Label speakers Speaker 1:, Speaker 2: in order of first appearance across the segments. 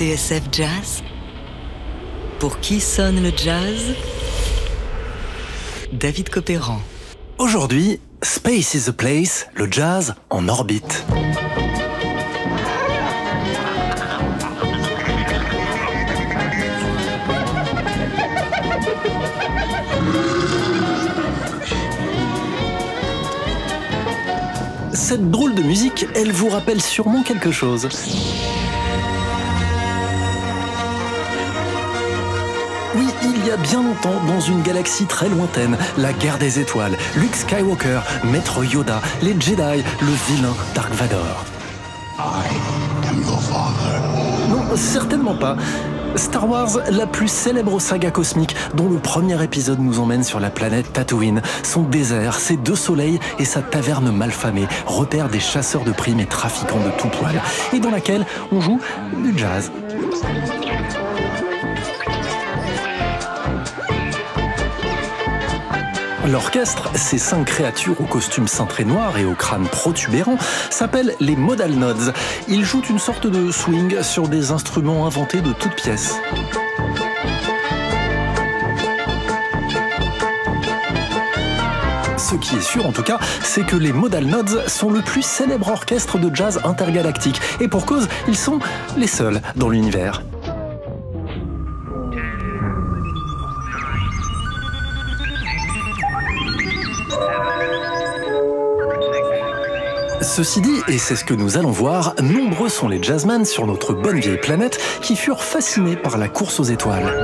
Speaker 1: TSF Jazz Pour qui sonne le jazz? David Copéran.
Speaker 2: Aujourd'hui, Space is a Place, le jazz en orbite. Cette drôle de musique, elle vous rappelle sûrement quelque chose. Oui, il y a bien longtemps, dans une galaxie très lointaine, la guerre des étoiles, Luke Skywalker, Maître Yoda, les Jedi, le vilain Dark Vador. Non, certainement pas. Star Wars, la plus célèbre saga cosmique, dont le premier épisode nous emmène sur la planète Tatooine, son désert, ses deux soleils et sa taverne malfamée, repère des chasseurs de primes et trafiquants de tout poil, et dans laquelle on joue du jazz. L'orchestre, ces cinq créatures aux costumes cintrés noirs et au crâne protubérant, s'appellent les Modal Nods. Ils jouent une sorte de swing sur des instruments inventés de toutes pièces. Ce qui est sûr en tout cas, c'est que les Modal Nods sont le plus célèbre orchestre de jazz intergalactique. Et pour cause, ils sont les seuls dans l'univers. Ceci dit, et c'est ce que nous allons voir, nombreux sont les jazzmen sur notre bonne vieille planète qui furent fascinés par la course aux étoiles.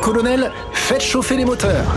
Speaker 2: Colonel, faites chauffer les moteurs.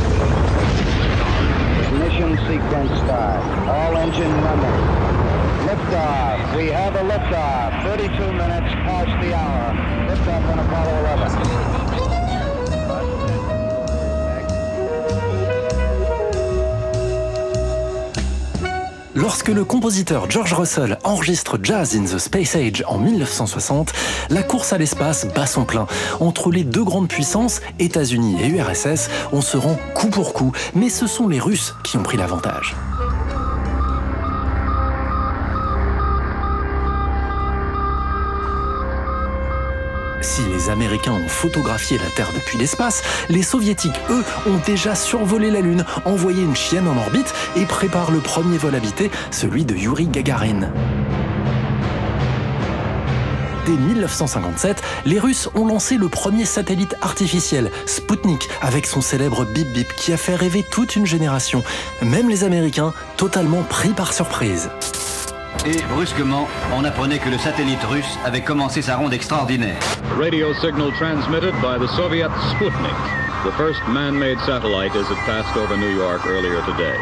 Speaker 2: Lorsque le compositeur George Russell enregistre Jazz in the Space Age en 1960, la course à l'espace bat son plein. Entre les deux grandes puissances, États-Unis et URSS, on se rend coup pour coup, mais ce sont les Russes qui ont pris l'avantage. Si les Américains ont photographié la Terre depuis l'espace, les Soviétiques, eux, ont déjà survolé la Lune, envoyé une chienne en orbite et préparent le premier vol habité, celui de Yuri Gagarin. Dès 1957, les Russes ont lancé le premier satellite artificiel, Sputnik, avec son célèbre bip bip qui a fait rêver toute une génération. Même les Américains, totalement pris par surprise.
Speaker 3: Et brusquement, on apprenait que le satellite russe avait commencé sa ronde extraordinaire.
Speaker 4: Radio signal transmitted by the Soviet Sputnik, the first man-made satellite as it passed over New York earlier today.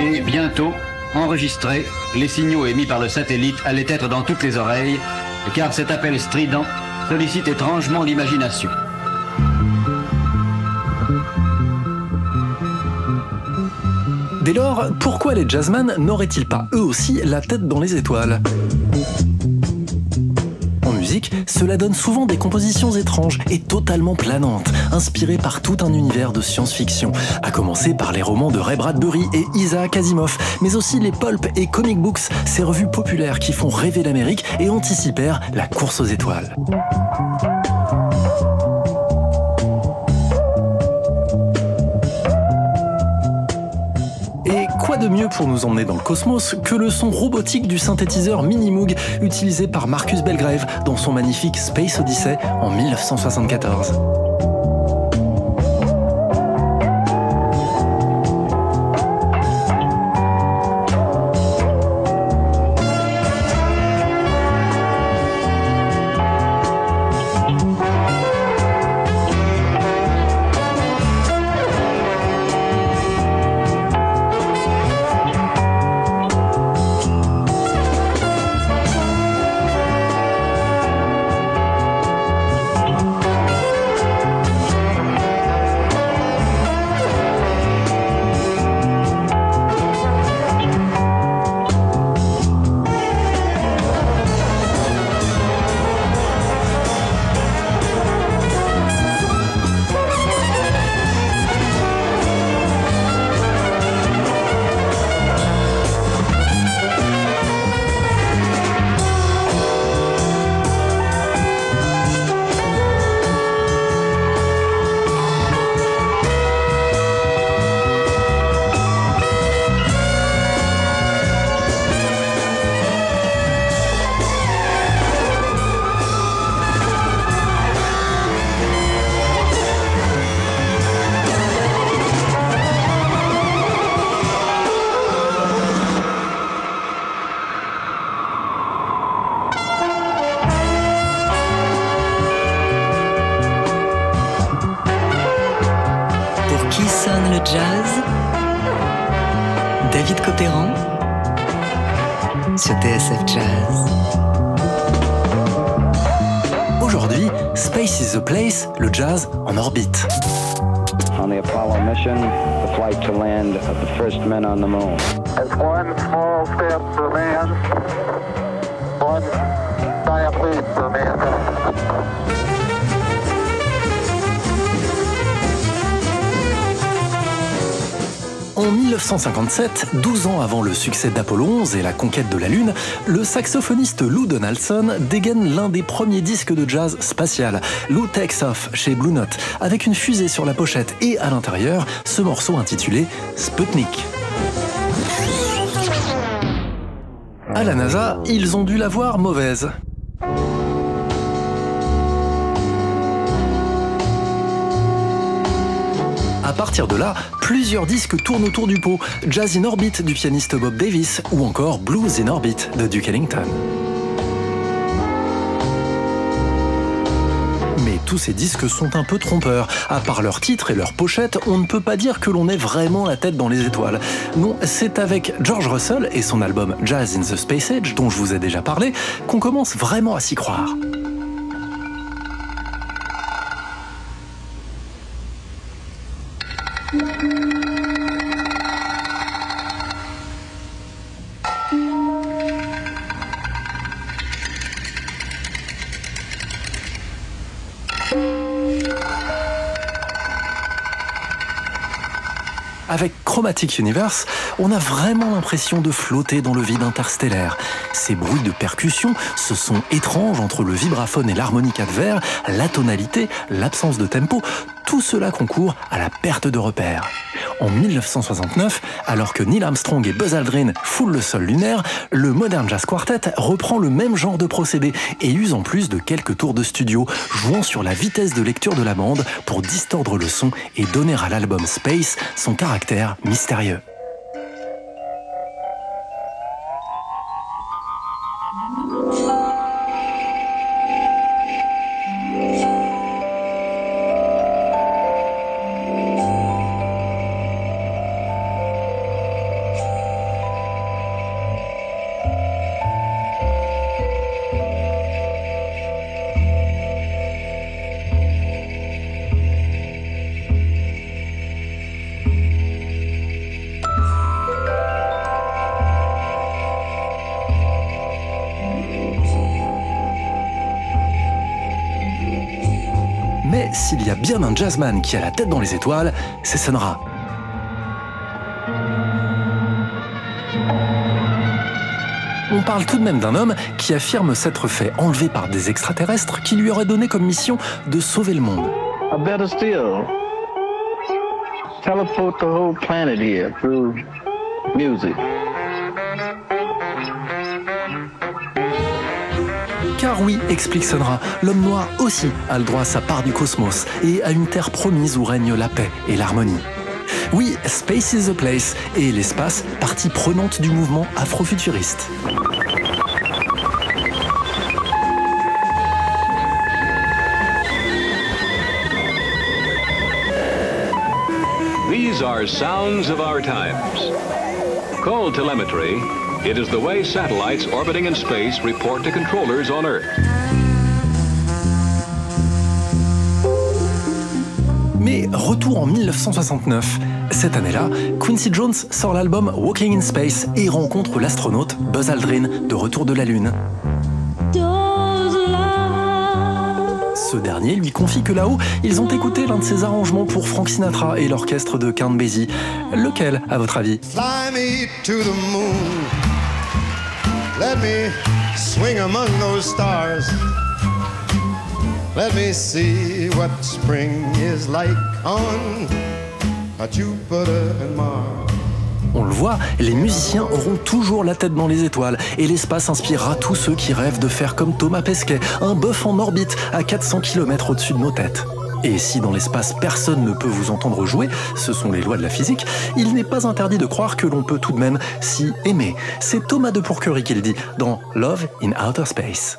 Speaker 3: Et bientôt, enregistrés, les signaux émis par le satellite allaient être dans toutes les oreilles, car cet appel strident sollicite étrangement l'imagination.
Speaker 2: Dès lors, pourquoi les jazzmen n'auraient-ils pas eux aussi la tête dans les étoiles? En musique, cela donne souvent des compositions étranges et totalement planantes, inspirées par tout un univers de science-fiction, à commencer par les romans de Ray Bradbury et Isaac Asimov, mais aussi les pulp et comic books, ces revues populaires qui font rêver l'Amérique et anticipèrent la course aux étoiles. Pour nous emmener dans le cosmos que le son robotique du synthétiseur Minimoog utilisé par Marcus Belgrave dans son magnifique Space Odyssey en 1974.
Speaker 1: Sur TSF Jazz.
Speaker 2: Aujourd'hui, Space is the Place, le jazz en orbite.
Speaker 5: On the Apollo mission, the flight to land of the first men on the moon.
Speaker 6: It's one small step for man, one giant leap for mankind.
Speaker 2: En 1957, 12 ans avant le succès d'Apollo 11 et la conquête de la Lune, le saxophoniste Lou Donaldson dégaine l'un des premiers disques de jazz spatial, Lou Takes Off chez Blue Note, avec une fusée sur la pochette et à l'intérieur, ce morceau intitulé Sputnik. À la NASA, ils ont dû la voir mauvaise. À partir de là, plusieurs disques tournent autour du pot. Jazz in Orbit du pianiste Bob Davis ou encore Blues in Orbit de Duke Ellington. Mais tous ces disques sont un peu trompeurs. À part leur titre et leur pochette, on ne peut pas dire que l'on ait vraiment la tête dans les étoiles. Non, c'est avec George Russell et son album Jazz in the Space Age, dont je vous ai déjà parlé, qu'on commence vraiment à s'y croire. Avec Chromatic Universe, on a vraiment l'impression de flotter dans le vide interstellaire. Ces bruits de percussion, ce son étrange entre le vibraphone et l'harmonica de verre, la tonalité, l'absence de tempo, tout cela concourt à la perte de repères. En 1969, alors que Neil Armstrong et Buzz Aldrin foulent le sol lunaire, le Modern Jazz Quartet reprend le même genre de procédé et use en plus de quelques tours de studio, jouant sur la vitesse de lecture de la bande pour distordre le son et donner à l'album Space son caractère mystérieux. Mais s'il y a bien un jazzman qui a la tête dans les étoiles, c'est Sun Ra. On parle tout de même d'un homme qui affirme s'être fait enlever par des extraterrestres qui lui auraient donné comme mission de sauver le monde.
Speaker 6: The whole planet through.
Speaker 2: Car oui, explique Sonra, l'homme noir aussi a le droit à sa part du cosmos et à une terre promise où règne la paix et l'harmonie. Oui, Space is the Place et l'espace, partie prenante du mouvement afrofuturiste.
Speaker 7: These are sounds of our times. Called telemetry, it is the way satellites orbiting in space report to controllers on Earth.
Speaker 2: Mais retour en 1969. Cette année-là, Quincy Jones sort l'album Walking in Space et rencontre l'astronaute Buzz Aldrin de retour de la Lune. Ce dernier lui confie que là-haut, ils ont écouté l'un de ses arrangements pour Frank Sinatra et l'orchestre de Count Basie. Lequel, à votre avis?
Speaker 8: Fly me to the moon. Let me swing among those stars. Let me see what spring is like on a Jupiter and Mars.
Speaker 2: On le voit, les musiciens auront toujours la tête dans les étoiles et l'espace inspirera tous ceux qui rêvent de faire comme Thomas Pesquet, un bœuf en orbite à 400 km au-dessus de nos têtes. Et si dans l'espace personne ne peut vous entendre jouer, ce sont les lois de la physique, il n'est pas interdit de croire que l'on peut tout de même s'y aimer. C'est Thomas de Pourquerie qui le dit dans Love in Outer Space.